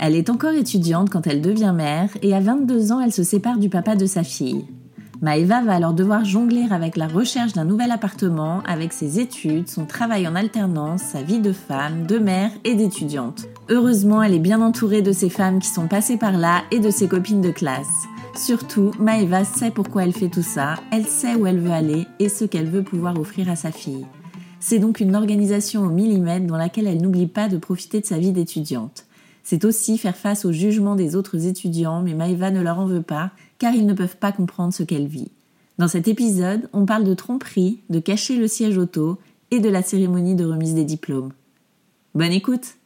Elle est encore étudiante quand elle devient mère et à 22 ans, elle se sépare du papa de sa fille. Maëva va alors devoir jongler avec la recherche d'un nouvel appartement, avec ses études, son travail en alternance, sa vie de femme, de mère et d'étudiante. Heureusement, elle est bien entourée de ces femmes qui sont passées par là et de ses copines de classe. Surtout, Maëva sait pourquoi elle fait tout ça, elle sait où elle veut aller et ce qu'elle veut pouvoir offrir à sa fille. C'est donc une organisation au millimètre dans laquelle elle n'oublie pas de profiter de sa vie d'étudiante. C'est aussi faire face au jugement des autres étudiants, mais Maëva ne leur en veut pas, car ils ne peuvent pas comprendre ce qu'elle vit. Dans cet épisode, on parle de tromperie, de cacher le siège auto et de la cérémonie de remise des diplômes. Bonne écoute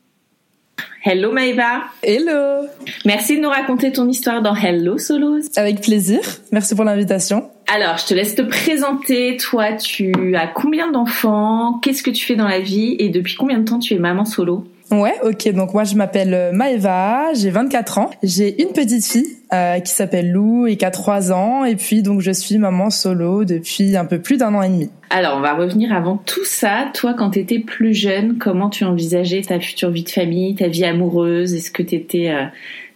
Hello Maëva Hello Merci de nous raconter ton histoire dans Hello Solos. Avec plaisir, merci pour l'invitation. Alors, je te laisse te présenter. Toi, tu as combien d'enfants? Qu'est-ce que tu fais dans la vie? Et depuis combien de temps tu es maman solo? Ouais, ok. Donc moi, je m'appelle euh, Maëva, j'ai 24 ans. J'ai une petite fille euh, qui s'appelle Lou et qui a 3 ans. Et puis, donc, je suis maman solo depuis un peu plus d'un an et demi. Alors, on va revenir avant tout ça. Toi, quand tu étais plus jeune, comment tu envisageais ta future vie de famille, ta vie amoureuse? Est-ce que tu étais euh,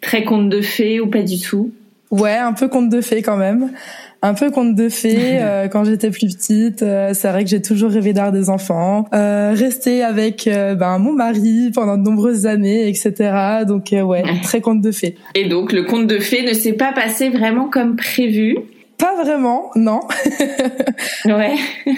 très conte de fées ou pas du tout? Ouais, un peu conte de fées quand même un peu conte de fées. Euh, quand j'étais plus petite, euh, c'est vrai que j'ai toujours rêvé d'avoir des enfants, euh, rester avec euh, ben, mon mari pendant de nombreuses années, etc. Donc ouais, très conte de fées. Et donc le conte de fées ne s'est pas passé vraiment comme prévu? Pas vraiment, non. ouais.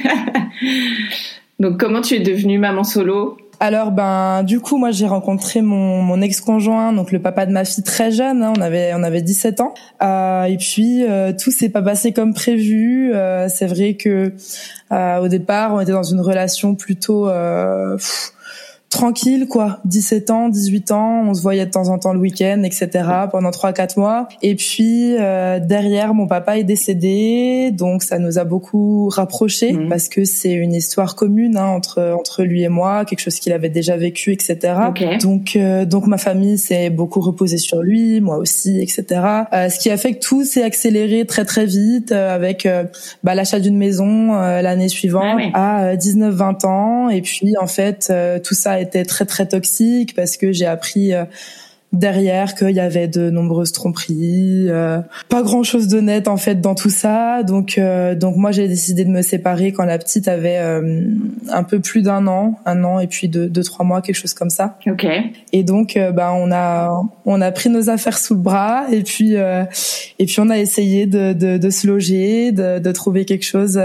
donc comment tu es devenue maman solo? Alors ben du coup moi j'ai rencontré mon, mon ex-conjoint donc le papa de ma fille très jeune hein, on avait on avait 17 ans. Euh, et puis euh, tout s'est pas passé comme prévu. Euh, c'est vrai que euh, au départ on était dans une relation plutôt euh, tranquille quoi 17 ans 18 ans on se voyait de temps en temps le week-end etc pendant trois quatre mois et puis euh, derrière mon papa est décédé donc ça nous a beaucoup rapprochés mmh. parce que c'est une histoire commune hein, entre entre lui et moi quelque chose qu'il avait déjà vécu etc okay. donc euh, donc ma famille s'est beaucoup reposée sur lui moi aussi etc euh, ce qui a fait que tout s'est accéléré très très vite euh, avec euh, bah, l'achat d'une maison l'année suivante ah ouais. à 19 20 ans et puis en fait tout ça était très très toxique parce que j'ai appris euh, derrière qu'il y avait de nombreuses tromperies, euh, pas grand chose de net en fait dans tout ça. Donc euh, donc moi j'ai décidé de me séparer quand la petite avait euh, un peu plus d'un an, un an et puis deux, deux trois mois quelque chose comme ça. Ok. Et donc euh, bah on a on a pris nos affaires sous le bras et puis euh, et puis on a essayé de de, de se loger, de, de trouver quelque chose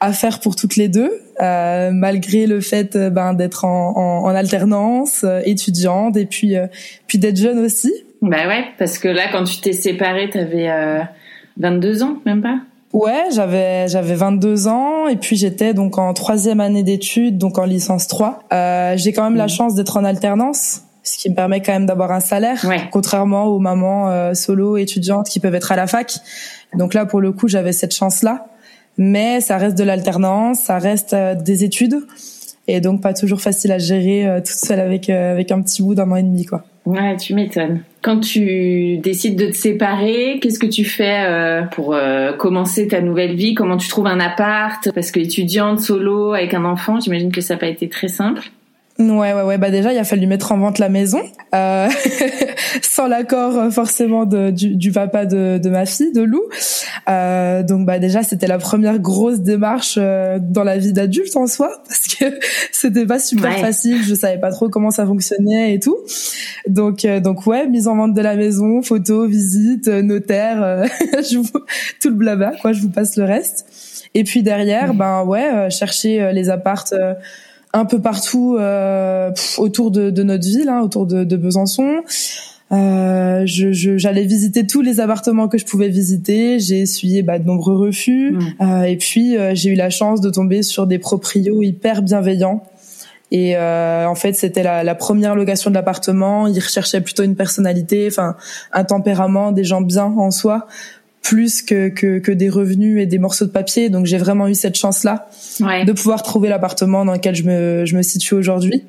à faire pour toutes les deux. Euh, malgré le fait ben, d'être en, en, en alternance, euh, étudiante, et puis euh, puis d'être jeune aussi. Bah ouais, parce que là, quand tu t'es séparée, t'avais euh, 22 ans, même pas? Ouais, j'avais j'avais 22 ans et puis j'étais donc en troisième année d'études, donc en licence 3. Euh, j'ai quand même mmh. la chance d'être en alternance, ce qui me permet quand même d'avoir un salaire, ouais. contrairement aux mamans euh, solo étudiantes qui peuvent être à la fac. Donc là, pour le coup, j'avais cette chance-là mais ça reste de l'alternance, ça reste euh, des études et donc pas toujours facile à gérer euh, toute seule avec euh, avec un petit bout d'un an et demi quoi. Ouais, tu m'étonnes. Quand tu décides de te séparer, qu'est-ce que tu fais euh, pour euh, commencer ta nouvelle vie? Comment tu trouves un appart? Parce que étudiante, solo, avec un enfant, j'imagine que ça n'a pas été très simple. Ouais, ouais, ouais. Bah déjà, il a fallu mettre en vente la maison, euh, sans l'accord euh, forcément de, du, du, papa de, de, ma fille, de Lou. Euh, donc bah déjà, c'était la première grosse démarche euh, dans la vie d'adulte en soi, parce que c'était pas super facile. Je savais pas trop comment ça fonctionnait et tout. Donc euh, donc ouais, mise en vente de la maison, photo, visite, notaire, je vous, tout le blabla. Quoi, je vous passe le reste. Et puis derrière, ben ouais, chercher les appartes un peu partout euh, autour de, de, notre ville, hein, autour de, de Besançon. Euh, je, j'allais visiter tous les appartements que je pouvais visiter. J'ai essuyé bah, de nombreux refus. Mmh. Euh, et puis euh, j'ai eu la chance de tomber sur des proprios hyper bienveillants. Et euh, en fait, c'était la, la, première location de l'appartement. Ils recherchaient plutôt une personnalité, enfin un tempérament, des gens bien en soi plus que, que, que, des revenus et des morceaux de papier. Donc j'ai vraiment eu cette chance-là de pouvoir trouver l'appartement dans lequel je me, je me situe aujourd'hui.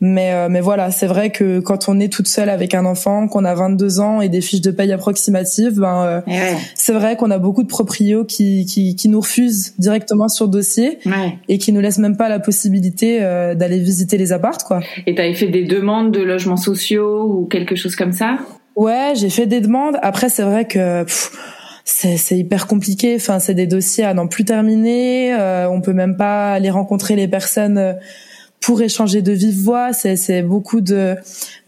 Mais, euh, mais voilà, c'est vrai que quand on est toute seule avec un enfant, qu'on a 22 ans et des fiches de paye approximatives, ben, euh, c'est vrai qu'on a beaucoup de proprios qui, qui, qui, nous refusent directement sur dossier et qui nous laissent même pas la possibilité euh, d'aller visiter les appartes. Quoi. Et tu avais fait des demandes de logements sociaux ou quelque chose comme ça? Ouais, j'ai fait des demandes. Après, c'est vrai que c'est hyper compliqué. Enfin, c'est des dossiers à n'en plus terminer. Euh, on peut même pas aller rencontrer les personnes euh, pour échanger de vive voix. C'est beaucoup de,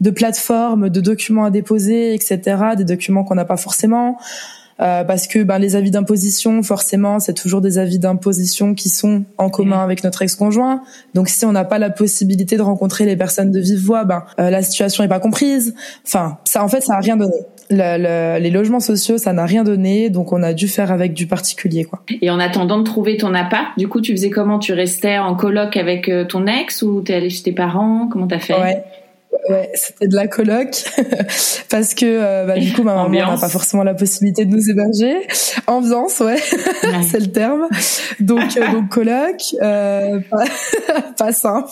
de plateformes, de documents à déposer, etc. Des documents qu'on n'a pas forcément. Euh, parce que ben, les avis d'imposition, forcément, c'est toujours des avis d'imposition qui sont en commun avec notre ex-conjoint. Donc, si on n'a pas la possibilité de rencontrer les personnes de vive voix, ben, euh, la situation n'est pas comprise. Enfin, ça, en fait, ça a rien donné. Le, le, les logements sociaux, ça n'a rien donné, donc on a dû faire avec du particulier, quoi. Et en attendant de trouver ton appart, du coup, tu faisais comment? Tu restais en coloc avec euh, ton ex ou t'es allé chez tes parents? Comment t'as fait? Ouais. Ouais, c'était de la coloc parce que euh, bah, du coup ma maman n'a pas forcément la possibilité de nous héberger. Ambiance, ouais, c'est le terme. Donc euh, donc coloc, euh, pas, pas, simple,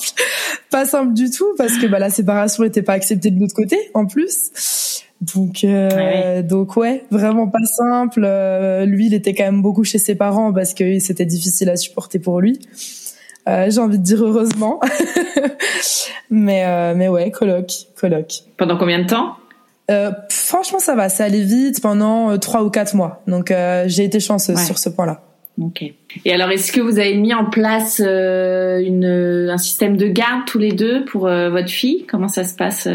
pas simple du tout parce que bah, la séparation n'était pas acceptée de l'autre côté en plus. Donc euh, donc ouais, vraiment pas simple. lui, il était quand même beaucoup chez ses parents parce que c'était difficile à supporter pour lui. Euh, j'ai envie de dire heureusement. mais euh, mais ouais, coloc, coloc. Pendant combien de temps euh, Franchement, ça va, ça allait vite pendant trois ou quatre mois. Donc j'ai été chanceuse sur ce point-là. Ok. Et alors, est-ce que vous avez mis en place une, un système de garde tous les deux pour votre fille? Comment ça se passe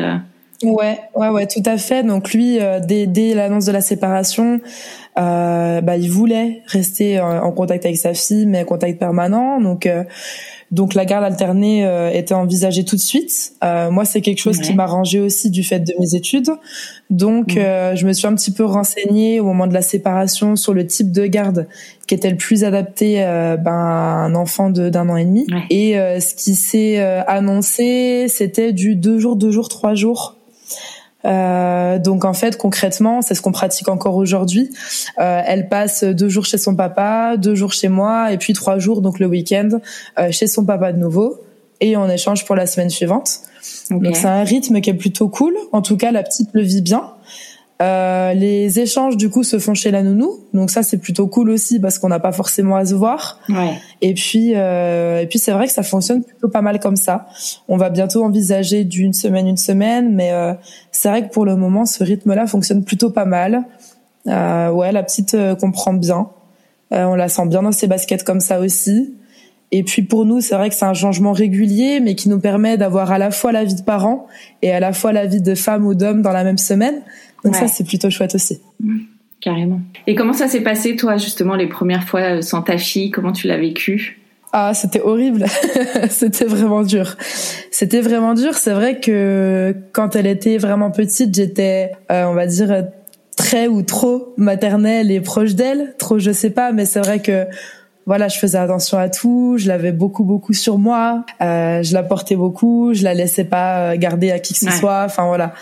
Ouais, ouais, ouais, tout à fait. Donc lui, dès, dès l'annonce de la séparation, euh, bah, il voulait rester en contact avec sa fille, mais en contact permanent. Donc, euh, donc la garde alternée euh, était envisagée tout de suite. Euh, moi, c'est quelque chose qui m'a rangé aussi du fait de mes études. Donc, mmh. je me suis un petit peu renseignée au moment de la séparation sur le type de garde qui était le plus adapté ben, à un enfant d'un an et demi. Et ce qui s'est annoncé, c'était du deux jours, deux jours, trois jours euh, donc en fait concrètement, c'est ce qu'on pratique encore aujourd'hui. Euh, elle passe deux jours chez son papa, deux jours chez moi, et puis trois jours donc le week-end euh, chez son papa de nouveau, et on échange pour la semaine suivante. Donc c'est un rythme qui est plutôt cool. En tout cas, la petite le vit bien. Euh, les échanges du coup se font chez la nounou, donc ça c'est plutôt cool aussi parce qu'on n'a pas forcément à se voir. Ouais. Et puis euh, et puis c'est vrai que ça fonctionne plutôt pas mal comme ça. On va bientôt envisager d'une semaine une semaine, mais euh, c'est vrai que pour le moment ce rythme-là fonctionne plutôt pas mal. Euh, ouais, la petite euh, comprend bien, on la sent bien dans ses baskets comme ça aussi. Et puis pour nous, c'est vrai que c'est un changement régulier, mais qui nous permet d'avoir à la fois la vie de parents et à la fois la vie de femme ou d'homme dans la même semaine. Donc ça, c'est plutôt chouette aussi. Mmh, carrément. Et comment ça s'est passé, toi, justement, les premières fois euh, sans ta fille? Comment tu l'as vécu? Ah, c'était horrible. c'était vraiment dur. C'était vraiment dur. C'est vrai que quand elle était vraiment petite, j'étais, euh, on va dire, très ou trop maternelle et proche d'elle. Trop, je sais pas, mais c'est vrai que voilà, je faisais attention à tout, je l'avais beaucoup beaucoup sur moi, euh, je la portais beaucoup, je la laissais pas garder à qui que ce soit. Enfin voilà,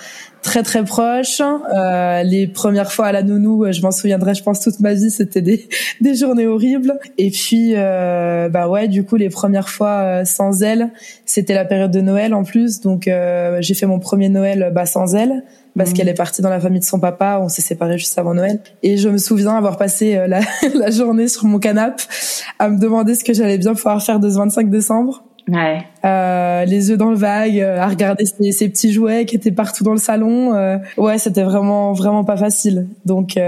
très très proche. Euh, les premières fois à la nounou, euh, je m'en souviendrai, je pense toute ma vie, c'était des, des journées horribles. Et puis, euh, bah ouais, du coup, les premières fois euh, sans elle, c'était la période de Noël en plus, donc euh, j'ai fait mon premier Noël bah, sans elle, parce mmh. qu'elle est partie dans la famille de son papa. On s'est séparés juste avant Noël. Et je me souviens avoir passé euh, la, la journée sur mon canapé à me demander ce que j'allais bien pouvoir faire de ce 25 décembre. Ouais. Euh, les yeux dans le vague, euh, à regarder ces, petits jouets qui étaient partout dans le salon. Euh, ouais, c'était vraiment vraiment pas facile. Donc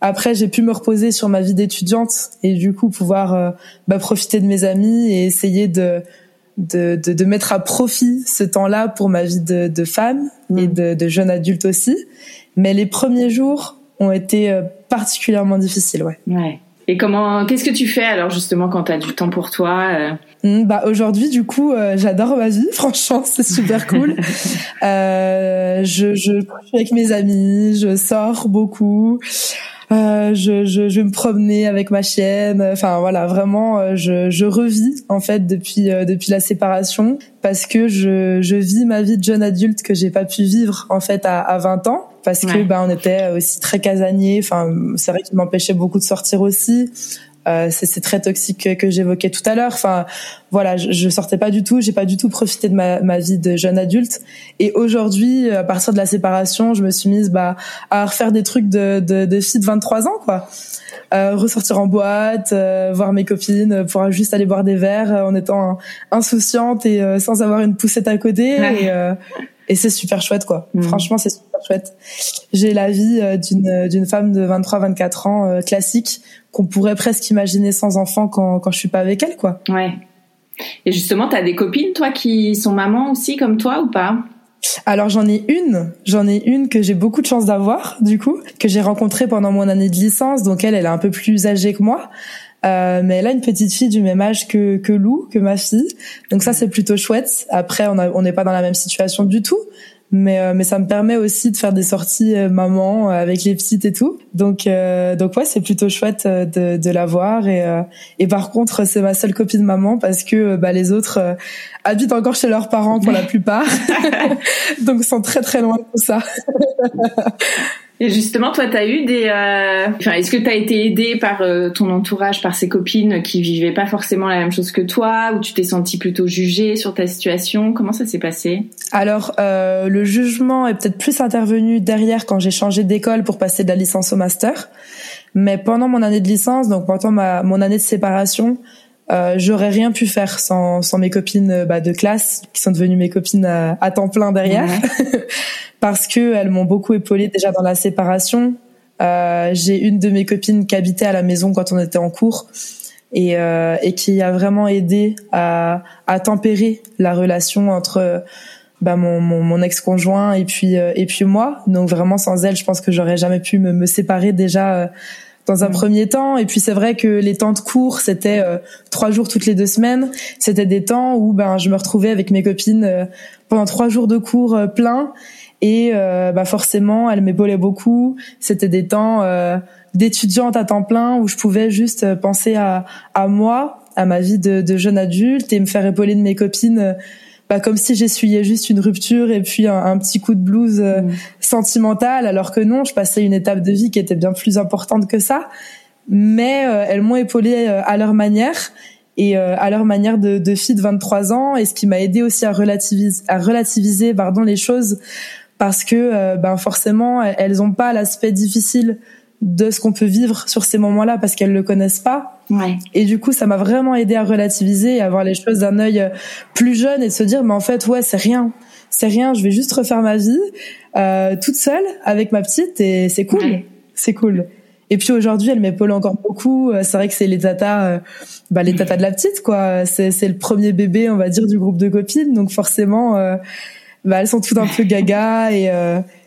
après, j'ai pu me reposer sur ma vie d'étudiante et du coup pouvoir bah, profiter de mes amis et essayer de de, de, de mettre à profit ce temps-là pour ma vie de, de femme et mm. de, de jeune adulte aussi. Mais les premiers jours ont été particulièrement difficiles, ouais. Ouais. Et comment, qu'est-ce que tu fais alors justement quand tu as du temps pour toi euh? Mmh, Bah aujourd'hui du coup euh, j'adore ma vie, franchement c'est super cool. euh, je, je suis avec mes amis, je sors beaucoup. Euh, je, je, je vais me promener avec ma chienne. Enfin voilà, vraiment, euh, je, je revis en fait depuis euh, depuis la séparation parce que je, je vis ma vie de jeune adulte que j'ai pas pu vivre en fait à, à 20 ans parce que ben on était aussi très casaniers. Enfin c'est vrai qu'il m'empêchait beaucoup de sortir aussi. Euh, c'est très toxique que, j'évoquais tout à l'heure. Enfin, voilà, je, je, sortais pas du tout, j'ai pas du tout profité de ma, ma vie de jeune adulte. Et aujourd'hui, à partir de la séparation, je me suis mise bah, à refaire des trucs de, de, de fille de 23 ans, quoi. Euh, ressortir en boîte, euh, voir mes copines, pouvoir juste aller boire des verres en étant insouciante et sans avoir une poussette à côté. Et, et c'est super chouette quoi. Mmh. Franchement, c'est super chouette. J'ai la vie d'une d'une femme de 23 24 ans classique qu'on pourrait presque imaginer sans enfant quand, quand je suis pas avec elle, quoi. Ouais. Et justement, t'as des copines, toi, qui sont mamans aussi, comme toi, ou pas? Alors j'en ai une, j'en ai une que j'ai beaucoup de chance d'avoir du coup, que j'ai rencontrée pendant mon année de licence, donc elle, elle est un peu plus âgée que moi, euh, mais elle a une petite fille du même âge que que Lou, que ma fille, donc ça c'est plutôt chouette. Après on n'est pas dans la même situation du tout, mais euh, mais ça me permet aussi de faire des sorties euh, maman euh, avec les petites et tout. Donc donc ouais c'est plutôt chouette de de la voir. Et et par contre c'est ma seule copine maman parce que bah les autres habitent encore chez leurs parents pour la plupart. Donc sont très très loin de tout ça Et justement, toi, t'as eu des. Euh... Enfin, est-ce que t'as été aidée par euh, ton entourage, par ses copines qui vivaient pas forcément la même chose que toi, ou tu t'es sentie plutôt jugée sur ta situation? Comment ça s'est passé? Alors, euh, le jugement est peut-être plus intervenu derrière quand j'ai changé d'école pour passer de la licence au master. Mais pendant mon année de licence, donc pendant ma mon année de séparation, euh, j'aurais rien pu faire sans, sans mes copines euh, bah, de classe qui sont devenues mes copines à, à temps plein derrière parce que elles m'ont beaucoup épaulée déjà dans la séparation. Euh, j'ai une de mes copines qui habitait à la maison quand on était en cours et, euh, et qui a vraiment aidé à, à tempérer la relation entre bah, mon, mon, mon ex-conjoint et puis euh, et puis moi. Donc vraiment sans elle, je pense que j'aurais jamais pu me, me séparer déjà dans un mm. premier temps. Et puis c'est vrai que les temps de cours, c'était euh, trois jours toutes les deux semaines. C'était des temps où ben je me retrouvais avec mes copines euh, pendant trois jours de cours euh, pleins. Et bah forcément, elles m'épaulaient beaucoup. C'était des temps d'étudiante à temps plein où je pouvais juste penser à, à moi, à ma vie de, de jeune adulte et me faire épauler de mes copines bah, comme si j'essuyais juste une rupture et puis un, petit coup de blues euh, mm. sentimental, alors que non, je passais une étape de vie qui était bien plus importante que ça. Mais euh, elles m'ont épaulée euh, à leur manière et à leur manière de, de fille de 23 ans, et ce qui m'a aidé aussi à relativiser, à relativiser pardon, les choses, parce que ben forcément, elles ont pas l'aspect difficile de ce qu'on peut vivre sur ces moments-là parce qu'elles le connaissent pas. Ouais. Et du coup, ça m'a vraiment aidé à relativiser et à voir les choses d'un œil euh, plus jeune et de se dire, mais en fait, ouais, c'est rien, c'est rien. Je vais juste refaire ma vie euh, toute seule avec ma petite et c'est cool, c'est cool. Et puis aujourd'hui, elle m'épaule encore beaucoup. Euh, c'est vrai que c'est les tatas, euh, bah les tatas de la petite, quoi. C'est c'est le premier bébé, on va dire, du groupe de copines, donc forcément, bah elles sont toutes un peu gaga et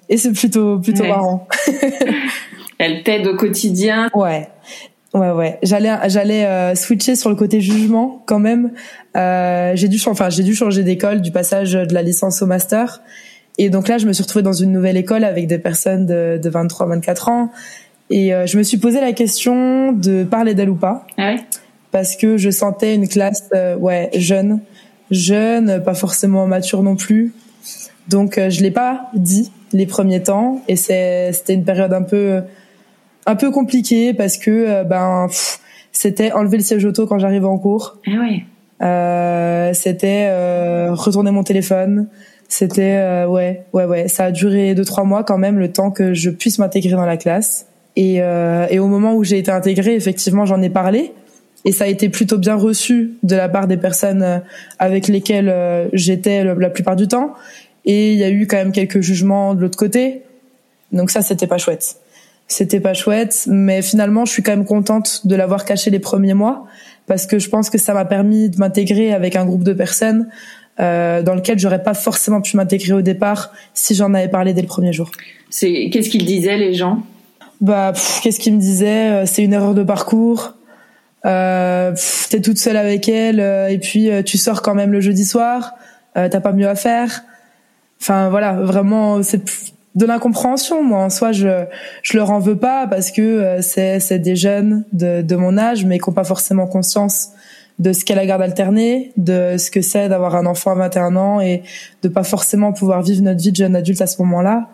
et c'est plutôt plutôt marrant. elle t'aide au quotidien. Ouais. Ouais ouais, j'allais j'allais euh, switcher sur le côté jugement quand même. Euh, j'ai dû enfin j'ai dû changer d'école du passage de la licence au master. Et donc là, je me suis retrouvée dans une nouvelle école avec des personnes de, de 23 24 ans et euh, je me suis posé la question de parler d'elle ou pas. Ah ouais? Parce que je sentais une classe euh, ouais, jeune, jeune, pas forcément mature non plus. Donc euh, je l'ai pas dit les premiers temps et c'est c'était une période un peu un peu compliqué parce que euh, ben c'était enlever le siège auto quand j'arrivais en cours. Ah ouais. Euh, c'était euh, retourner mon téléphone. C'était ouais, ouais, ouais. Ça a duré deux trois mois quand même, le temps que je puisse m'intégrer dans la classe. Et, et au moment où j'ai été intégrée, effectivement, j'en ai parlé et ça a été plutôt bien reçu de la part des personnes euh, avec lesquelles euh, j'étais la plupart du temps. Et il y a eu quand même quelques jugements de l'autre côté. Donc ça, c'était pas chouette. C'était pas chouette, mais finalement, je suis quand même contente de l'avoir caché les premiers mois parce que je pense que ça m'a permis de m'intégrer avec un groupe de personnes euh, dans lequel j'aurais pas forcément pu m'intégrer au départ si j'en avais parlé dès le premier jour. C'est qu'est-ce qu'ils disaient les gens? Bah, qu'est-ce qu'ils me disaient? Euh, C'est une erreur de parcours euh, t'es toute seule avec elle euh, et puis euh, tu sors quand même le jeudi soir, euh, t'as pas mieux à faire. Enfin voilà, vraiment c'est de l'incompréhension. Moi en soi, je je leur en veux pas parce que c'est c'est des jeunes de de mon âge mais qui ont pas forcément conscience de ce qu'est la garde alternée, de ce que c'est d'avoir un enfant à 21 ans et de pas forcément pouvoir vivre notre vie de jeune adulte à ce moment-là.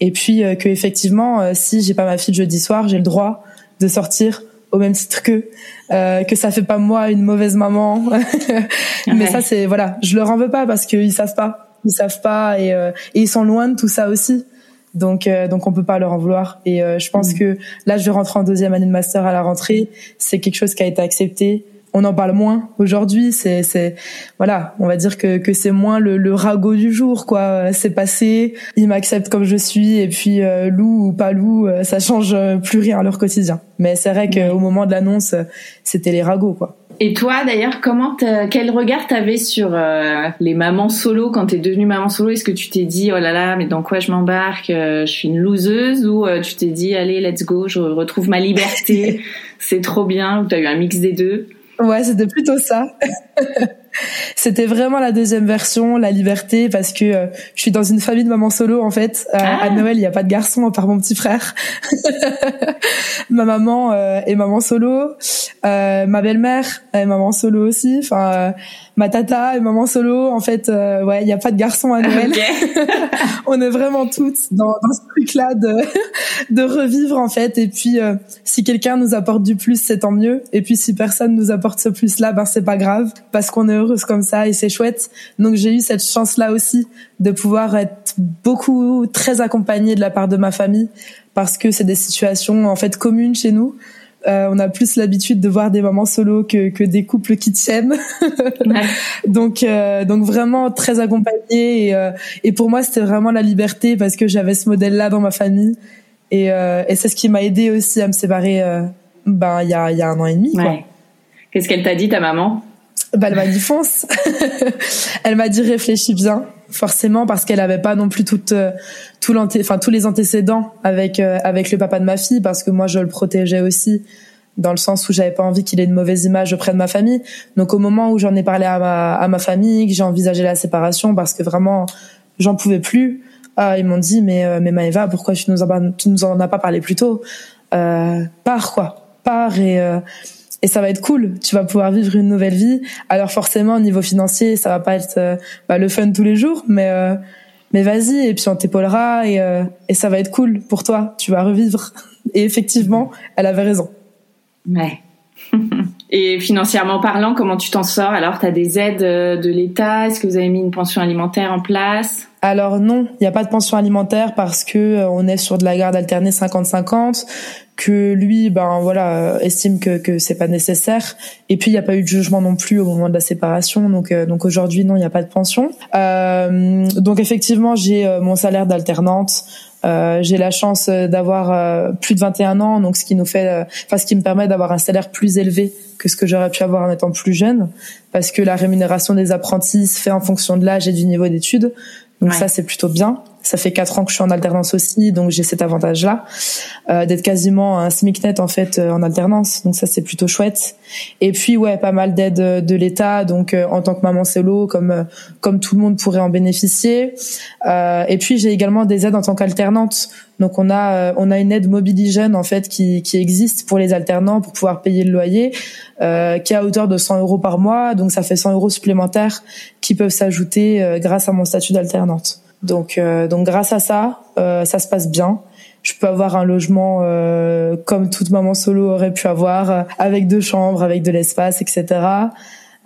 Et puis que effectivement, si j'ai pas ma fille le jeudi soir, j'ai le droit de sortir au même titre que euh, que ça fait pas moi une mauvaise maman mais ça c'est voilà je leur en veux pas parce qu'ils savent pas ils savent pas et, euh, et ils sont loin de tout ça aussi donc euh, donc on peut pas leur en vouloir et euh, je pense mm. que là je vais rentrer en deuxième année de master à la rentrée c'est quelque chose qui a été accepté on en parle moins aujourd'hui. C'est, c'est, voilà, on va dire que, que c'est moins le, le ragot du jour, quoi. C'est passé, ils m'acceptent comme je suis, et puis euh, loup ou pas loup, euh, ça change plus rien à leur quotidien. Mais c'est vrai qu'au moment de l'annonce, c'était les ragots, quoi. Et toi, d'ailleurs, comment quel regard t'avais sur euh, les mamans solo? Quand t'es devenue maman solo Est-ce que tu t'es dit oh là là, mais dans quoi je m'embarque Je suis une loseuse? Ou tu t'es dit allez, let's go, je retrouve ma liberté, c'est trop bien Ou t'as eu un mix des deux? Ouais, c'était plutôt ça. c'était vraiment la deuxième version, la liberté, parce que euh, je suis dans une famille de mamans solo en fait. Euh, à ah. Noël, il n'y a pas de garçon à part mon petit frère. ma maman euh, est maman solo, ma belle-mère est maman solo aussi. Enfin, ma tata et maman solo. En fait, euh, ouais, il n'y a pas de garçon à Noël. on est vraiment toutes dans, dans ce truc-là de, de revivre en fait. Et puis, euh, si quelqu'un nous apporte du plus, c'est tant mieux. Et puis, si personne nous apporte ce plus-là, ben c'est pas grave parce qu'on est heureuse comme ça et c'est chouette. Donc, j'ai eu cette chance-là aussi de pouvoir être beaucoup très accompagnée de la part de ma famille parce que c'est des situations en fait communes chez nous. Euh, on a plus l'habitude de voir des mamans solo que, que des couples qui tiennent. donc, euh, donc vraiment très accompagnée. Et, euh, et pour moi, c'était vraiment la liberté parce que j'avais ce modèle-là dans ma famille. Et, et c'est ce qui m'a aidé aussi à me séparer ben, il y, a, y a un an et demi. Qu'est-ce qu'elle t'a dit, ta maman? Bah, Elle m'a dit fonce. elle m'a dit réfléchis bien forcément parce qu'elle avait pas non plus toute euh, tout enfin tous les antécédents avec euh, avec le papa de ma fille parce que moi je le protégeais aussi dans le sens où j'avais pas envie qu'il ait une mauvaise image auprès de ma famille. Donc au moment où j'en ai parlé à ma à ma famille, que j'ai envisagé la séparation parce que vraiment j'en pouvais plus, ah, ils m'ont dit mais euh, mais Maëva, pourquoi tu nous en tu nous en as pas parlé plus tôt? Euh, Pars quoi, pars et et ça va être cool. Tu vas pouvoir vivre une nouvelle vie. Alors forcément, au niveau financier, ça va pas être euh, bah, le fun tous les jours, mais euh, mais vas-y et puis on t'épaulera et euh, et ça va être cool pour toi. Tu vas revivre. Et effectivement, elle avait raison. Ouais. et financièrement parlant, comment tu t'en sors? Alors, tu as des aides de l'État? Est-ce que vous avez mis une pension alimentaire en place? Alors non, il n'y a pas de pension alimentaire parce que on est sur de la garde alternée 50-50 que lui ben voilà estime que que c'est pas nécessaire. Et puis il n'y a pas eu de jugement non plus au moment de la séparation donc euh, donc aujourd'hui non il n'y a pas de pension. Euh, donc effectivement j'ai euh, mon salaire d'alternante. Euh, j'ai la chance d'avoir plus de 21 ans donc ce qui nous fait enfin ce qui me permet d'avoir un salaire plus élevé que ce que j'aurais pu avoir en étant plus jeune parce que la rémunération des apprentis se fait en fonction de l'âge et du niveau d'études donc ça c'est plutôt bien ça fait quatre ans que je suis en alternance aussi, donc j'ai cet avantage-là euh, d'être quasiment un SMIC net en fait euh, en alternance. Donc ça c'est plutôt chouette. Et puis ouais, pas mal d'aides euh, de l'État, donc euh, en tant que maman solo, comme comme tout le monde pourrait en bénéficier. et puis j'ai également des aides en tant qu'alternante. Donc on a on a une aide Mobiligène en fait qui qui existe pour les alternants pour pouvoir payer le loyer, euh, qui est à hauteur de 100 euros par mois. Donc ça fait 100 euros supplémentaires qui peuvent s'ajouter grâce à mon statut d'alternante. Donc, euh, donc grâce à ça, euh, ça se passe bien. Je peux avoir un logement euh, comme toute maman solo aurait pu avoir, avec deux chambres, avec de l'espace, etc.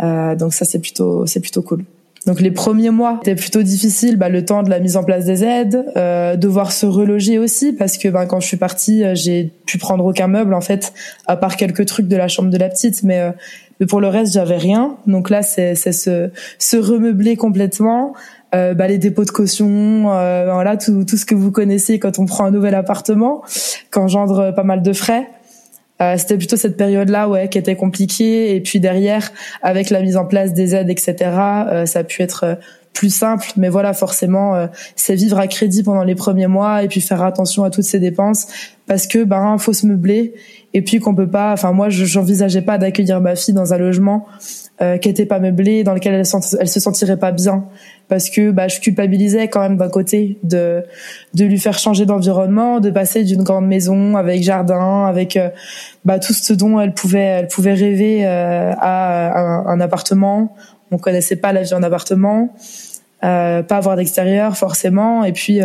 donc ça c'est plutôt c'est plutôt cool. Donc les premiers mois étaient plutôt difficiles, bah, le temps de la mise en place des aides, euh, devoir se reloger aussi parce que bah, quand je suis partie, euh, j'ai pu prendre aucun meuble en fait, à part quelques trucs de la chambre de la petite, mais, euh, mais pour le reste j'avais rien. Donc là c'est se, se remeubler complètement. Euh, bah, les dépôts de caution, euh, voilà tout, tout ce que vous connaissez quand on prend un nouvel appartement, qu'engendre pas mal de frais. Euh, c'était plutôt cette période-là, ouais, qui était compliquée. Et puis derrière, avec la mise en place des aides, etc., euh, ça a pu être euh, plus simple. Mais voilà, forcément, c'est vivre à crédit pendant les premiers mois et puis faire attention à toutes ces dépenses parce que ben faut se meubler et puis qu'on peut pas. Enfin moi, j'envisageais pas d'accueillir ma fille dans un logement euh, qui était pas meublé, dans lequel elle, se sentirait pas bien parce que bah, je culpabilisais quand même d'un côté de de lui faire changer d'environnement, de passer d'une grande maison avec jardin, avec euh, bah, tout ce dont elle pouvait elle pouvait rêver euh, à un, un, appartement. On connaissait pas la vie en appartement, euh, pas avoir d'extérieur forcément, et puis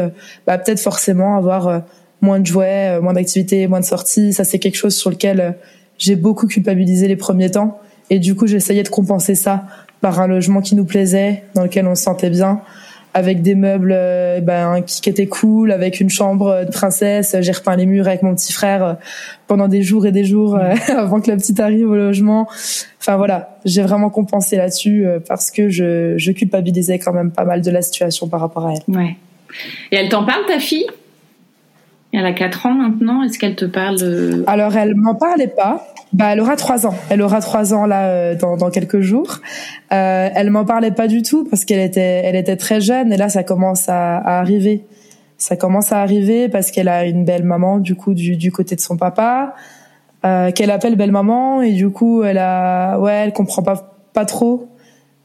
bah, peut-être forcément avoir moins de jouets, moins d'activités, moins de sorties. Ça c'est quelque chose sur lequel j'ai beaucoup culpabilisé les premiers temps. Et du coup, j'essayais de compenser ça par un logement qui nous plaisait, dans lequel on se sentait bien, avec des meubles euh, ben, qui, étaient cool, avec une chambre de princesse. J'ai repeint les murs avec mon petit frère euh, pendant des jours et des jours euh, avant que la petite arrive au logement. Enfin voilà, j'ai vraiment compensé là-dessus parce que je, je culpabilisais quand même pas mal de la situation par rapport à elle. Ouais. Et elle t'en parle ta fille? Elle a 4 ans maintenant. Est-ce qu'elle te parle Alors elle m'en parlait pas. Bah, elle aura trois ans. Elle aura trois ans là euh, dans, dans quelques jours. Euh, elle m'en parlait pas du tout parce qu'elle était, elle était très jeune et là ça commence à, à arriver. Ça commence à arriver parce qu'elle a une belle maman du coup du, du côté de son papa, euh, qu'elle appelle belle maman et du coup elle a, ouais, elle comprend pas pas trop.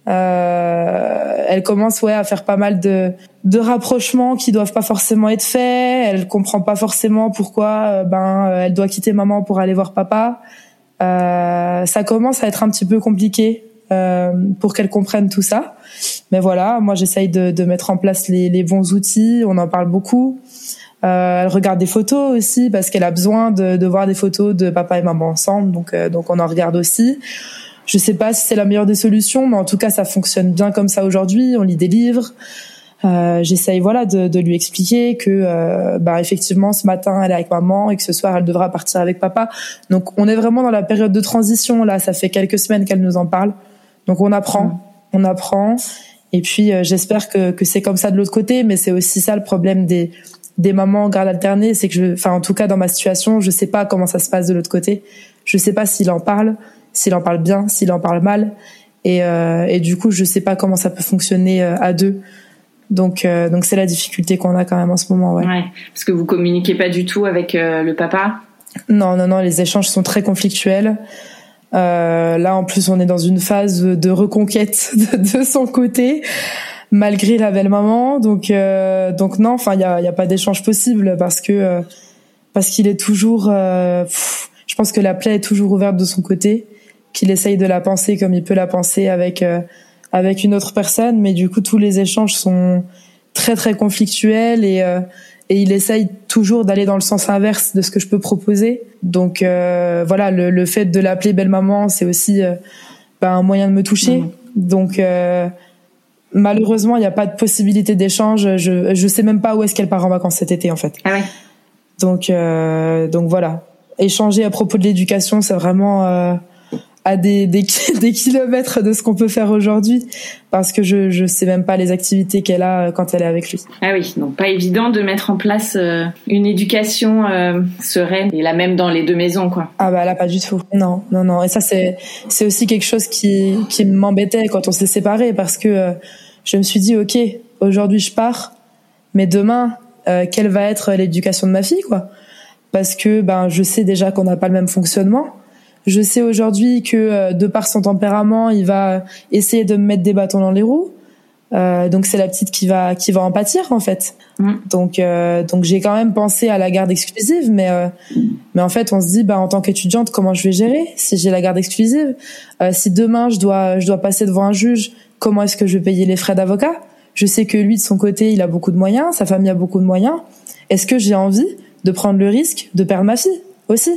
Euh, elle commence ouais à faire pas mal de de rapprochements qui doivent pas forcément être faits. Elle comprend pas forcément pourquoi euh, ben elle doit quitter maman pour aller voir papa. Euh, ça commence à être un petit peu compliqué euh, pour qu'elle comprenne tout ça. Mais voilà, moi j'essaye de, de, mettre en place les, les, bons outils. On en parle beaucoup. Euh, elle regarde des photos aussi parce qu'elle a besoin de, de, voir des photos de papa et maman ensemble. Donc, euh, donc on en regarde aussi. Je sais pas si c'est la meilleure des solutions, mais en tout cas ça fonctionne bien comme ça aujourd'hui. On lit des livres. Euh, j'essaye voilà de, de, lui expliquer que euh, bah, effectivement ce matin elle est avec maman et que ce soir elle devra partir avec papa. Donc on est vraiment dans la période de transition là. Ça fait quelques semaines qu'elle nous en parle. Donc on apprend, on apprend. Et puis euh, j'espère que, que c'est comme ça de l'autre côté. Mais c'est aussi ça le problème des des mamans en garde alternée, c'est que je, enfin en tout cas dans ma situation, je sais pas comment ça se passe de l'autre côté. Je sais pas s'il en parle, s'il en parle bien, s'il en parle mal. Et, euh, et du coup, je sais pas comment ça peut fonctionner à deux. Donc, euh, donc c'est la difficulté qu'on a quand même en ce moment, ouais. ouais parce que vous communiquez pas du tout avec euh, le papa? Non, non, non, les échanges sont très conflictuels. Euh, là, en plus, on est dans une phase de reconquête de, son côté, malgré la belle maman. Donc, euh, donc non, enfin, il y a, y a pas d'échange possible parce que parce qu'il est toujours. je pense que la plaie est toujours ouverte de son côté, qu'il essaye de la penser comme il peut la penser avec avec une autre personne, mais du coup tous les échanges sont très très conflictuels et euh, et il essaye toujours d'aller dans le sens inverse de ce que je peux proposer. Donc euh, voilà, le, le, fait de l'appeler belle maman, c'est aussi euh, bah, un moyen de me toucher. Mmh. Donc euh, malheureusement, il n'y a pas de possibilité d'échange. Je je sais même pas où est-ce qu'elle part en vacances cet été en fait. Ah ouais. Donc euh, donc voilà, échanger à propos de l'éducation, c'est vraiment à des, des, des, kilomètres de ce qu'on peut faire aujourd'hui parce que je je sais même pas les activités qu'elle a quand elle est avec lui. Ah oui, donc pas évident de mettre en place euh, une éducation euh, sereine et la même dans les deux maisons quoi. Ah bah là pas du tout. Non, non non et ça c'est c'est aussi quelque chose qui qui m'embêtait quand on s'est séparés parce que euh, je me suis dit OK, aujourd'hui je pars mais demain quelle va être l'éducation de ma fille quoi? Parce que ben je sais déjà qu'on n'a pas le même fonctionnement je sais aujourd'hui que euh, de par son tempérament, il va essayer de me mettre des bâtons dans les roues. Euh, donc c'est la petite qui va qui va en pâtir en fait. Mm. Donc euh, donc j'ai quand même pensé à la garde exclusive, mais euh, mais en fait on se dit bah en tant qu'étudiante comment je vais gérer si j'ai la garde exclusive? Euh, si demain je dois je dois passer devant un juge, comment est-ce que je vais payer les frais d'avocat? Je sais que lui de son côté il a beaucoup de moyens, sa famille a beaucoup de moyens. Est-ce que j'ai envie de prendre le risque de perdre ma fille aussi?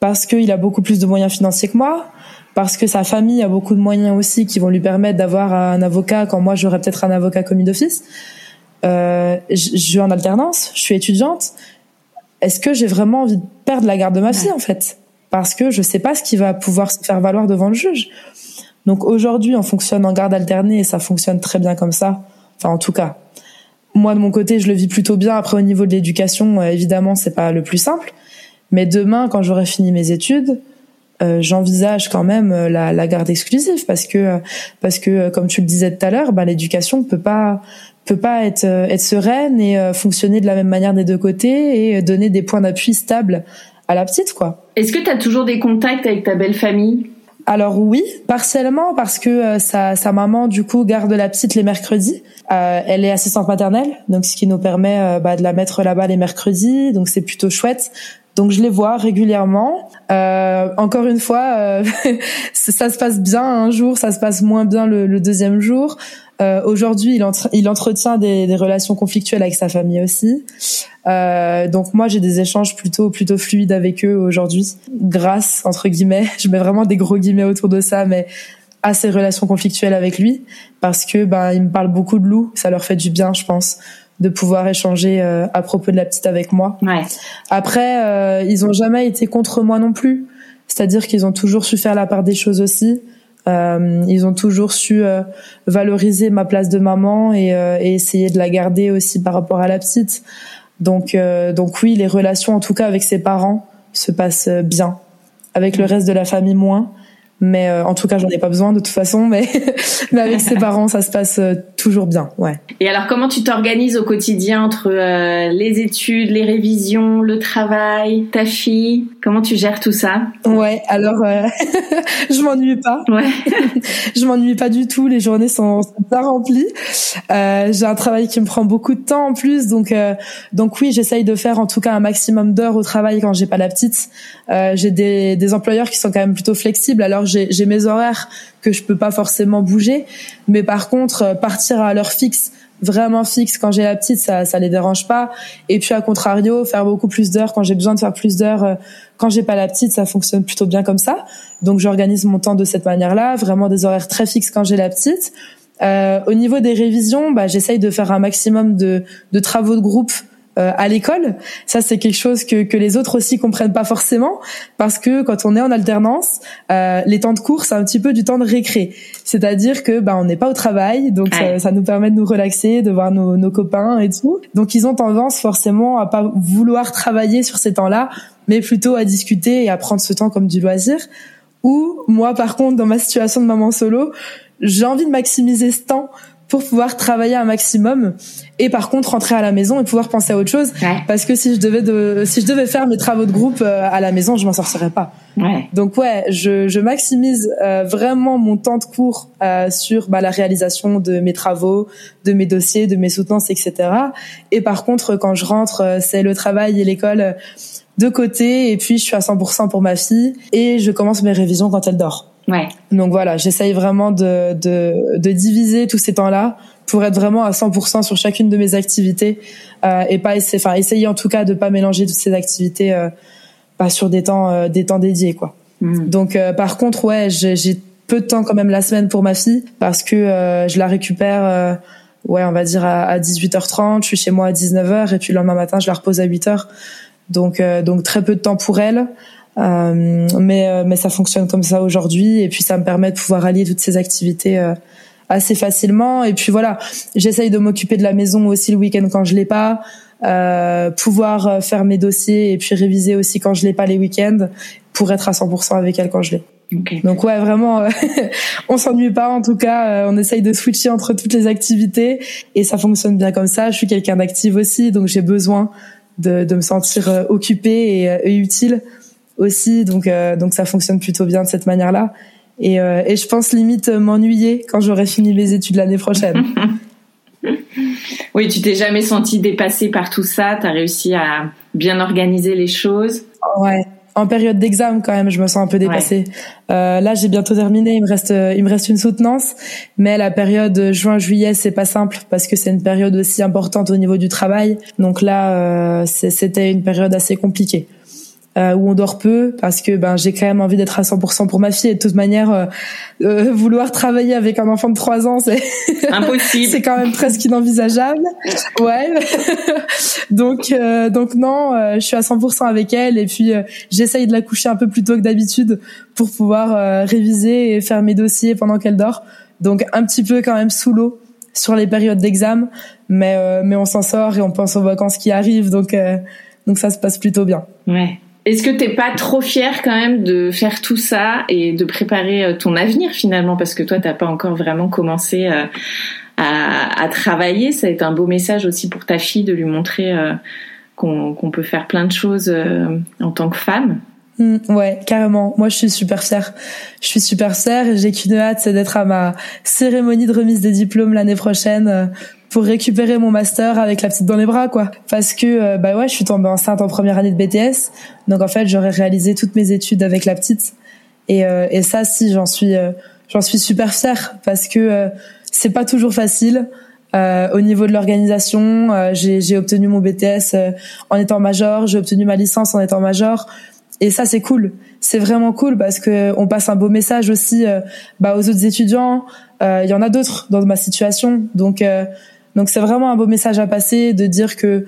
Parce qu'il a beaucoup plus de moyens financiers que moi, parce que sa famille a beaucoup de moyens aussi qui vont lui permettre d'avoir un avocat quand moi j'aurais peut-être un avocat commis d'office. Euh, je, suis en alternance, je suis étudiante. Est-ce que j'ai vraiment envie de perdre la garde de ma fille en fait? Parce que je sais pas ce qui va pouvoir se faire valoir devant le juge. Donc aujourd'hui, on fonctionne en garde alternée et ça fonctionne très bien comme ça. Enfin, en tout cas, moi de mon côté, je le vis plutôt bien. Après, au niveau de l'éducation, euh, évidemment, c'est pas le plus simple. Mais demain, quand j'aurai fini mes études, euh, j'envisage quand même euh, la, la, garde exclusive parce que parce que comme tu le disais tout à l'heure, bah, l'éducation peut pas peut pas être être sereine et fonctionner de la même manière des deux côtés et donner des points d'appui stables à la petite quoi. Est-ce que tu as toujours des contacts avec ta belle famille? Alors oui, partiellement parce que euh, sa, sa, maman du coup garde la petite les mercredis. Euh, elle est assistante maternelle, donc ce qui nous permet euh, bah, de la mettre là-bas les mercredis, donc c'est plutôt chouette. Donc je les vois régulièrement. Euh, encore une fois, ça se passe bien un jour, ça se passe moins bien le, deuxième jour. Euh, Aujourd'hui, il, entretient des, relations conflictuelles avec sa famille aussi. Euh, donc moi, j'ai des échanges plutôt plutôt fluides avec eux aujourd'hui, grâce entre guillemets, je mets vraiment des gros guillemets autour de ça, mais à ces relations conflictuelles avec lui, parce que ben il me parle beaucoup de Lou, ça leur fait du bien, je pense de pouvoir échanger euh, à propos de la petite avec moi. Ouais. Après, euh, ils ont jamais été contre moi non plus. C'est-à-dire qu'ils ont toujours su faire la part des choses aussi. Euh, ils ont toujours su euh, valoriser ma place de maman et, euh, et, essayer de la garder aussi par rapport à la petite. Donc, donc oui, les relations, en tout cas avec ses parents, se passent bien. Avec le reste de la famille, moins. Mais euh, en tout cas, j'en ai pas besoin de toute façon. Mais, mais avec ses parents, ça se passe euh, toujours bien. Ouais. Et alors, comment tu t'organises au quotidien entre euh, les études, les révisions, le travail, ta fille? Comment tu gères tout ça? Ouais. Alors, je m'ennuie pas. Ouais. je m'ennuie pas du tout. Les journées sont, sont pas remplies. J'ai un travail qui me prend beaucoup de temps en plus, donc donc oui, j'essaye de faire en tout cas un maximum d'heures au travail quand j'ai pas la petite. j'ai des, des employeurs qui sont quand même plutôt flexibles. Alors j'ai mes horaires que je peux pas forcément bouger, mais par contre euh, partir à l'heure fixe vraiment fixe quand j'ai la petite ça ça les dérange pas. Et puis à contrario faire beaucoup plus d'heures quand j'ai besoin de faire plus d'heures euh, quand j'ai pas la petite ça fonctionne plutôt bien comme ça. Donc j'organise mon temps de cette manière là vraiment des horaires très fixes quand j'ai la petite. Euh, au niveau des révisions bah j'essaye de faire un maximum de de travaux de groupe euh, à l'école. Ça, c'est quelque chose que, que les autres aussi comprennent pas forcément, parce que quand on est en alternance, euh, les temps de cours, c'est un petit peu du temps de récré. C'est-à-dire que bah, on n'est pas au travail, donc ça, nous permet de nous relaxer, de voir nos, nos copains et tout. Donc ils ont tendance forcément à pas vouloir travailler sur ces temps-là, mais plutôt à discuter et à prendre ce temps comme du loisir. Ou moi, par contre, dans ma situation de maman solo, j'ai envie de maximiser ce temps pour pouvoir travailler un maximum et par contre rentrer à la maison et pouvoir penser à autre chose. Parce que si je devais de, si je devais faire mes travaux de groupe euh, à la maison je m'en sortirais pas. Ouais. donc ouais je, je maximise euh, vraiment mon temps de cours euh, sur bah, la réalisation de mes travaux de mes dossiers de mes soutenances etc et par contre quand je rentre c'est le travail et l'école de côté et puis je suis à 100% pour ma fille et je commence mes révisions quand elle dort Ouais. Donc voilà, j'essaye vraiment de, de, de, diviser tous ces temps-là pour être vraiment à 100% sur chacune de mes activités euh, et pas essayer, enfin essayer en tout cas de pas mélanger toutes ces activités euh, pas sur des temps euh, des temps dédiés quoi. Mm. Donc euh, par contre ouais, j'ai peu de temps quand même la semaine pour ma fille parce que euh, je la récupère ouais on va dire à, à 18h30, je suis chez moi à 19h et puis le lendemain matin je la repose à 8h. Donc donc très peu de temps pour elle. Euh, mais euh, mais ça fonctionne comme ça aujourd'hui. Et puis ça me permet de pouvoir allier toutes ces activités euh, assez facilement. Et puis voilà. J'essaye de m'occuper de la maison aussi le week-end quand je l'ai pas. Euh, pouvoir faire mes dossiers et puis réviser aussi quand je l'ai pas les week-ends pour être à 100% avec elle quand je l'ai. Okay. donc ouais vraiment on s'ennuie pas. En tout cas on essaye de switcher entre toutes les activités. Et ça fonctionne bien comme ça. Je suis quelqu'un d'actif aussi. Donc j'ai besoin de, de me sentir occupée et, et utile aussi, donc euh, donc ça fonctionne plutôt bien de cette manière-là. Et, euh, et je pense limite m'ennuyer quand j'aurai fini mes études l'année prochaine. oui, tu t'es jamais senti dépassée par tout ça. Tu as réussi à bien organiser les choses. Ouais. En période d'examen, quand même, je me sens un peu dépassée. Ouais. Euh, là, j'ai bientôt terminé. Il me reste, il me reste une soutenance, mais la période juin-juillet, c'est pas simple parce que c'est une période aussi importante au niveau du travail. Donc là, euh, c'était une période assez compliquée. Euh, où on dort peu parce que ben j'ai quand même envie d'être à 100% pour ma fille. Et de toute manière euh, euh, vouloir travailler avec un enfant de 3 ans c'est impossible. c'est quand même presque inenvisageable. Ouais. Donc donc non je suis à 100% avec elle. Et puis j'essaye de la coucher un peu plus tôt que d'habitude pour pouvoir réviser et faire mes dossiers pendant qu'elle dort. Donc un petit peu quand même sous l'eau sur les périodes d'examen. Mais mais on s'en sort et on pense aux vacances qui arrivent. Donc donc ça se passe plutôt bien. Ouais est-ce que t'es pas trop fier quand même de faire tout ça et de préparer euh, ton avenir finalement? Parce que toi t'as pas encore vraiment commencé euh, à, travailler. Ça a été un beau message aussi pour ta fille de lui montrer euh, qu'on peut faire plein de choses en tant que femme. Mmh, ouais, carrément. Moi, je suis super fière. Je suis super fière j'ai qu'une hâte, c'est d'être à ma cérémonie de remise des diplômes l'année prochaine pour récupérer mon master avec la petite dans les bras quoi. Parce que euh, bah ouais je suis tombée enceinte en première année de BTS donc en fait j'aurais réalisé toutes mes études avec la petite. Et euh, et ça si j'en suis euh, j'en suis super fière parce que c'est pas toujours facile au niveau de l'organisation. J'ai j'ai obtenu mon BTS en étant major. J'ai obtenu ma licence en étant major. Et ça c'est cool. C'est vraiment cool parce que on passe un beau message aussi bah, aux autres étudiants. Il y en a d'autres dans ma situation. Donc donc c'est vraiment un beau message à passer de dire que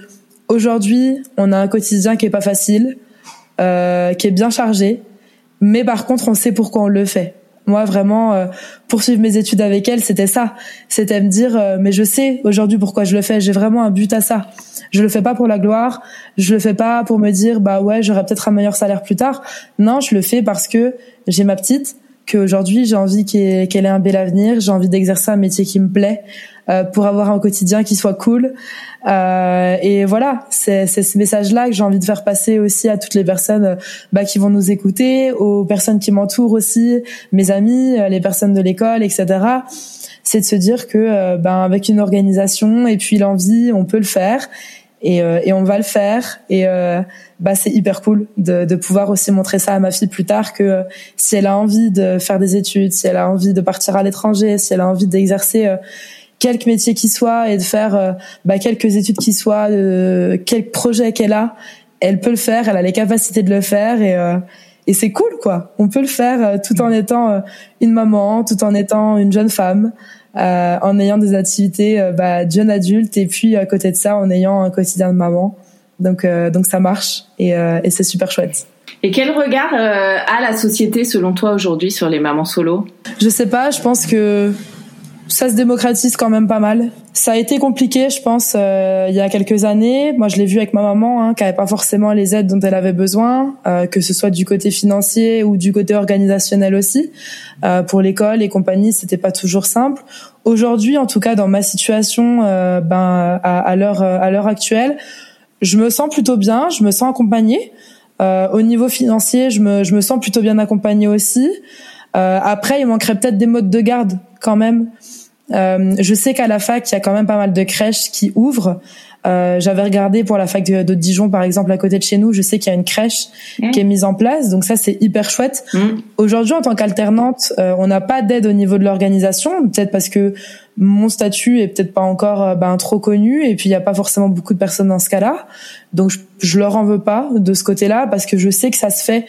aujourd'hui on a un quotidien qui est pas facile, euh, qui est bien chargé, mais par contre on sait pourquoi on le fait. Moi vraiment euh, poursuivre mes études avec elle, c'était ça, c'était me dire euh, mais je sais aujourd'hui pourquoi je le fais, j'ai vraiment un but à ça. Je le fais pas pour la gloire, je le fais pas pour me dire bah ouais j'aurai peut-être un meilleur salaire plus tard. Non, je le fais parce que j'ai ma petite, qu'aujourd'hui j'ai envie qu'elle ait un bel avenir, j'ai envie d'exercer un métier qui me plaît, pour avoir un quotidien qui soit cool. Euh, et voilà, c'est ce message-là que j'ai envie de faire passer aussi à toutes les personnes euh, bah, qui vont nous écouter, aux personnes qui m'entourent aussi, mes amis, les personnes de l'école, etc. C'est de se dire que ben avec une organisation et puis l'envie, on peut le faire et, et on va le faire et bah c'est hyper cool de, de pouvoir aussi montrer ça à ma fille plus tard que si elle a envie de faire des études, si elle a envie de partir à l'étranger, si elle a envie d'exercer quelque métier qui soit et de faire euh, bah, quelques études qui soient, euh, quel projet qu'elle a, elle peut le faire, elle a les capacités de le faire et euh, et c'est cool quoi. On peut le faire euh, tout en étant une maman, tout en étant une jeune femme, en ayant des activités bah, de jeune adulte et puis à côté de ça en ayant un quotidien de maman. Donc donc ça marche et, et c'est super chouette. Et quel regard a la société selon toi aujourd'hui sur les mamans solo? Je sais pas, je pense que ça se démocratise quand même pas mal. Ça a été compliqué, je pense, euh, il y a quelques années. Moi, je l'ai vu avec ma maman, hein, qui avait pas forcément les aides dont elle avait besoin, euh, que ce soit du côté financier ou du côté organisationnel aussi. Euh, pour l'école et compagnie, c'était pas toujours simple. Aujourd'hui, en tout cas, dans ma situation, euh, ben à, l'heure à l'heure actuelle, je me sens plutôt bien, je me sens accompagnée. au niveau financier, je me je me sens plutôt bien accompagnée aussi. après, il manquerait peut-être des modes de garde quand même euh, je sais qu'à la fac, il y a quand même pas mal de crèches qui ouvrent. Euh, J'avais regardé pour la fac de, de, Dijon, par exemple, à côté de chez nous. Je sais qu'il y a une crèche mmh. qui est mise en place, donc ça c'est hyper chouette. Mmh. Aujourd'hui, en tant qu'alternante, euh, on n'a pas d'aide au niveau de l'organisation, peut-être parce que mon statut est peut-être pas encore euh, ben, trop connu, et puis il n'y a pas forcément beaucoup de personnes dans ce cas-là. Donc je, je leur en veux pas de ce côté-là, parce que je sais que ça se fait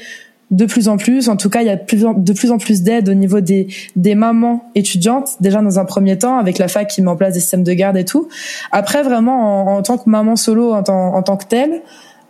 de plus en plus. En tout cas, il y a de plus en plus d'aide au niveau des, des mamans étudiantes, déjà dans un premier temps, avec la fac qui met en place des systèmes de garde et tout. Après, vraiment, en, tant que maman solo, en, en tant que telle,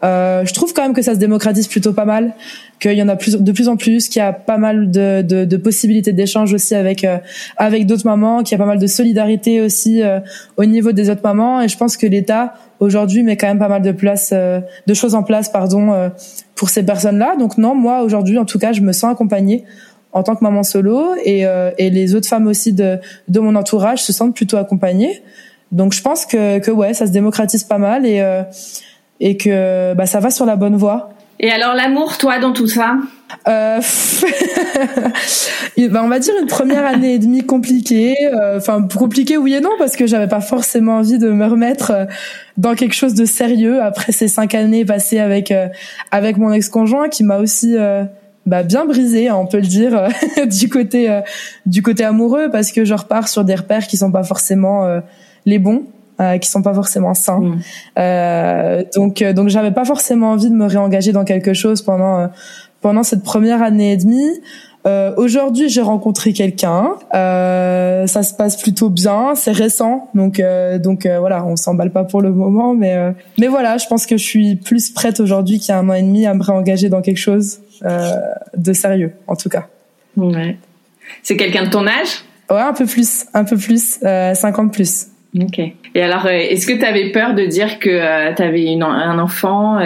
euh, je trouve quand même que ça se démocratise plutôt pas mal, qu'il y en a plus, de plus en plus, qu'il y a pas mal de, de, de possibilités d'échange aussi avec euh, avec d'autres mamans, qu'il y a pas mal de solidarité aussi euh, au niveau des autres mamans. Et je pense que l'État aujourd'hui met quand même pas mal de place, euh, de choses en place, pardon, pour ces personnes-là. Donc non, moi aujourd'hui, en tout cas, je me sens accompagnée en tant que maman solo et, et les autres femmes aussi de, de mon entourage se sentent plutôt accompagnées. Donc je pense que, que ouais, ça se démocratise pas mal et et que bah, ça va sur la bonne voie. Et alors l'amour, toi, dans tout ça? Euh, bah, on va dire une première année et demie compliquée. Euh, enfin, compliquée oui et non parce que j'avais pas forcément envie de me remettre euh, dans quelque chose de sérieux après ces cinq années passées avec euh, avec mon ex-conjoint qui m'a aussi bah, bien brisé, hein, on peut le dire, du côté du côté amoureux parce que je repars sur des repères qui sont pas forcément les bons. euh, qui sont pas forcément sains. Mm. Euh, donc donc j'avais pas forcément envie de me réengager dans quelque chose pendant pendant cette première année et demie. Euh, Aujourd'hui, j'ai rencontré quelqu'un. Euh, ça se passe plutôt bien. C'est récent, donc euh, donc euh, voilà, on s'emballe pas pour le moment, mais euh, mais voilà, je pense que je suis plus prête aujourd'hui qu'il y a un an et demi à me réengager dans quelque chose de sérieux, en tout cas. Ouais. C'est quelqu'un de ton âge? Ouais, un peu plus, un peu plus, 50 plus. Ok. Et alors, est-ce que tu avais peur de dire que tu avais un enfant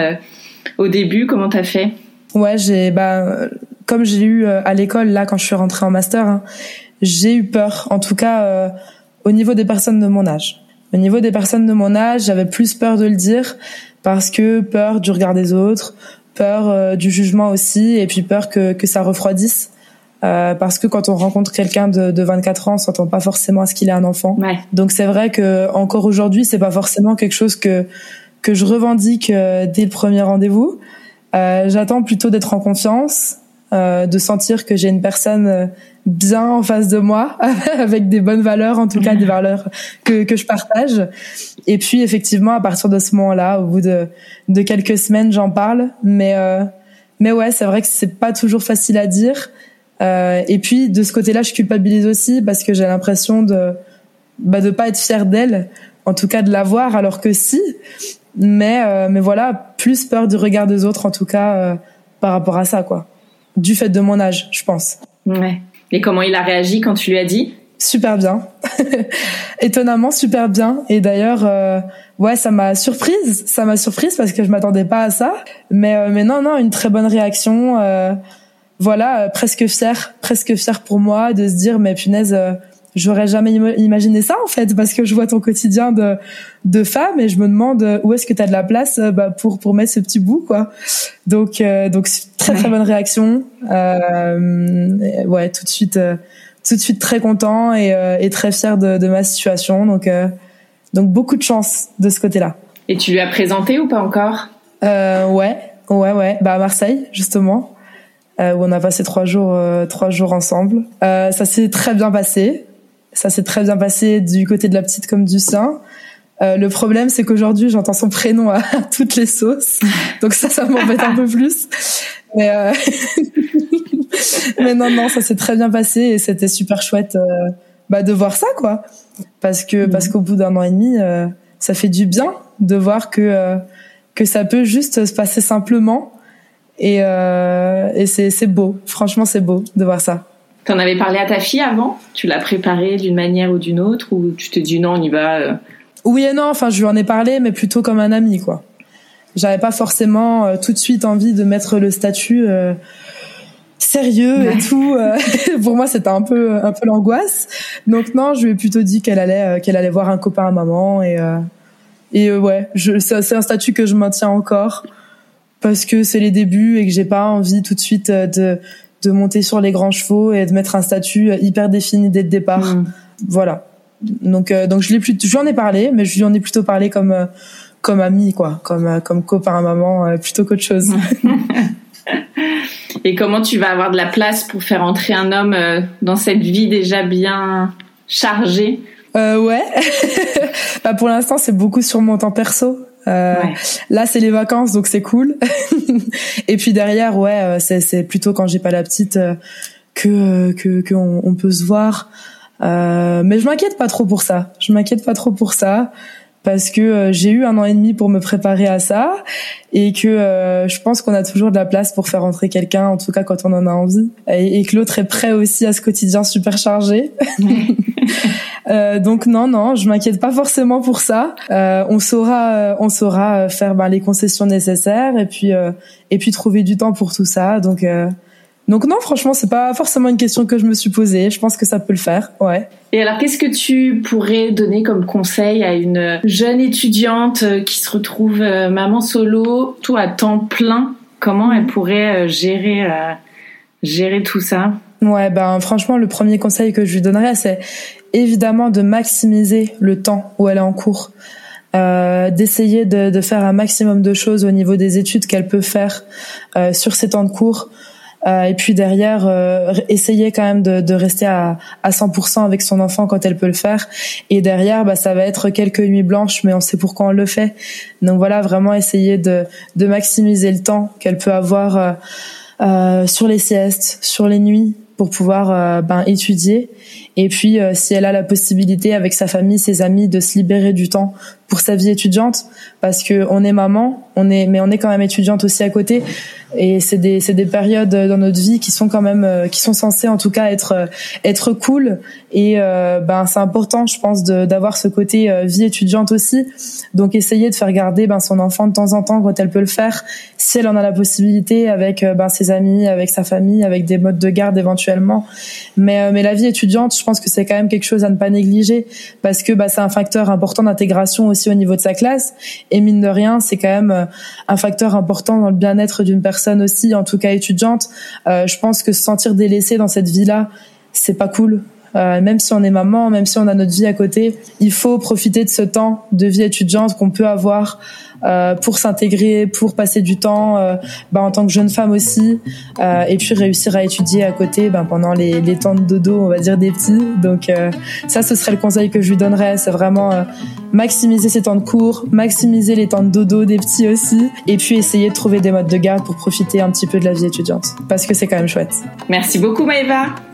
au début? Comment t'as fait? Ouais, j'ai bah comme j'ai eu euh, à l'école là quand je suis rentrée en master, hein, j'ai eu peur. En tout cas, euh, au niveau des personnes de mon âge. Au niveau des personnes de mon âge, j'avais plus peur de le dire parce que peur du regard des autres, peur euh, du jugement aussi, et puis peur que que ça refroidisse. parce que quand on rencontre quelqu'un de, de 24 ans, on s'entend pas forcément à ce qu'il est un enfant. Ouais. Donc c'est vrai que encore aujourd'hui, c'est pas forcément quelque chose que que je revendique dès le premier rendez-vous. Euh, J'attends plutôt d'être en confiance, euh, de sentir que j'ai une personne euh, bien en face de moi, avec des bonnes valeurs, en tout cas des valeurs que, que je partage. Et puis effectivement, à partir de ce moment-là, au bout de, de quelques semaines, j'en parle. Mais euh, mais ouais, c'est vrai que c'est pas toujours facile à dire. Euh, et puis de ce côté-là, je culpabilise aussi parce que j'ai l'impression de bah, de pas être fière d'elle, en tout cas de l'avoir, alors que si. Mais euh, mais voilà, plus peur du regard des autres, en tout cas par rapport à ça, quoi du fait de mon âge, je pense. Ouais. Et comment il a réagi quand tu lui as dit? Super bien, étonnamment super bien. Et d'ailleurs, euh, ouais, ça m'a surprise, ça m'a surprise parce que je m'attendais pas à ça. Mais euh, mais non non, une très bonne réaction. Euh, voilà, presque fière, presque fière pour moi de se dire mais punaise j'aurais jamais imaginé ça en fait parce que je vois ton quotidien de de femme et je me demande où est-ce que tu as de la place euh, bah, pour pour mettre ce petit bout quoi. Donc euh, donc très très bonne réaction. Euh, ouais tout de suite euh, tout de suite très content et, et très fier de, de, ma situation. Donc donc beaucoup de chance de ce côté-là. Et tu lui as présenté ou pas encore? Ouais ouais ouais. Bah à Marseille justement. Où on a passé trois jours trois jours ensemble. Ça s'est très bien passé ça s'est très bien passé du côté de la petite comme du sien. Euh, le problème, c'est qu'aujourd'hui, j'entends son prénom à, toutes les sauces, donc ça, ça m'embête un peu plus. Mais, euh... mais non, non, ça s'est très bien passé et c'était super chouette euh, bah, de voir ça, quoi. Parce que parce qu'au bout d'un an et demi, euh, ça fait du bien de voir que euh, que ça peut juste se passer simplement et, et c'est c'est beau. Franchement, c'est beau de voir ça. T'en avais parlé à ta fille avant? Tu l'as préparée d'une manière ou d'une autre Ou tu te dis non, on y va euh? Oui et non, enfin je lui en ai parlé, mais plutôt comme un ami, quoi. J'avais pas forcément euh, tout de suite envie de mettre le statut euh, sérieux et tout. Pour moi, c'était un peu un peu l'angoisse. Donc non, je lui ai plutôt dit qu'elle allait qu'elle allait voir un copain à maman et et ouais, c'est un statut que je maintiens encore parce que c'est les débuts et que j'ai pas envie tout de suite de de monter sur les grands chevaux et de mettre un statut hyper défini dès le départ. Mm. Voilà. Donc euh, donc je l'ai plus j'en ai parlé mais je lui en ai plutôt parlé comme euh, comme ami quoi, comme euh, comme copain maman plutôt qu'autre chose. et comment tu vas avoir de la place pour faire entrer un homme dans cette vie déjà bien chargée? Euh, ouais. bah pour l'instant, c'est beaucoup sur mon temps perso. Euh, Là, c'est les vacances, donc c'est cool. et puis derrière, ouais, euh, c'est, c'est plutôt quand j'ai pas la petite euh, que que qu'on on peut se voir. Euh, mais je m'inquiète pas trop pour ça. Je m'inquiète pas trop pour ça parce que j'ai eu un an et demi pour me préparer à ça et que je pense qu'on a toujours de la place pour faire entrer quelqu'un, en tout cas quand on en a envie, et, et que l'autre est prêt aussi à ce quotidien super chargé. Euh, donc non, non, je m'inquiète pas forcément pour ça. Euh, on saura, euh, on saura faire ben, les concessions nécessaires et puis et puis trouver du temps pour tout ça. Donc donc non, franchement, c'est pas forcément une question que je me suis posée. Je pense que ça peut le faire, ouais. Et alors, qu'est-ce que tu pourrais donner comme conseil à une jeune étudiante qui se retrouve maman solo, tout à temps plein? Comment elle pourrait gérer gérer tout ça? Ouais, ben franchement, le premier conseil que je lui donnerais, c'est évidemment de maximiser le temps où elle est en cours, euh, d'essayer de, faire un maximum de choses au niveau des études qu'elle peut faire euh, sur ses temps de cours. Euh, et puis derrière, euh, essayer quand même de, de rester à, à 100% avec son enfant quand elle peut le faire. Et derrière, bah, ça va être quelques nuits blanches, mais on sait pourquoi on le fait. Donc voilà, vraiment essayer de, de maximiser le temps qu'elle peut avoir euh, euh sur les siestes, sur les nuits, pour pouvoir euh, ben, étudier. Et puis, si elle a la possibilité avec sa famille, ses amis, de se libérer du temps pour sa vie étudiante, parce que on est maman, on est, mais on est quand même étudiante aussi à côté. Et c'est des, c'est des périodes dans notre vie qui sont quand même, euh, qui sont censées en tout cas être, euh, être cool. Et euh, ben c'est important, je pense, d'avoir ce côté vie étudiante aussi. Donc essayer de faire garder ben son enfant de temps en temps quand elle peut le faire, si elle en a la possibilité, avec ben ses amis, avec sa famille, avec des modes de garde éventuellement. Mais mais la vie étudiante, pense que c'est quand même quelque chose à ne pas négliger parce que ben, c'est un facteur important d'intégration aussi au niveau de sa classe. Et mine de rien, c'est quand même un facteur important dans le bien-être d'une personne aussi, en tout cas étudiante. Euh, je pense que se sentir délaissé dans cette vie-là, c'est pas cool. Euh, même si on est maman, même si on a notre vie à côté, il faut profiter de ce temps de vie étudiante qu'on peut avoir euh, pour s'intégrer, pour passer du temps euh, bah, en tant que jeune femme aussi, et puis réussir à étudier à côté bah, pendant les, les, temps de dodo, on va dire des petits. Donc ça, ce serait le conseil que je lui donnerais, c'est vraiment maximiser ses temps de cours, maximiser les temps de dodo des petits aussi, et puis essayer de trouver des modes de garde pour profiter un petit peu de la vie étudiante, parce que c'est quand même chouette. Merci beaucoup Maëva.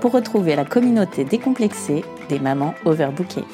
pour retrouver la communauté décomplexée des mamans overbookées.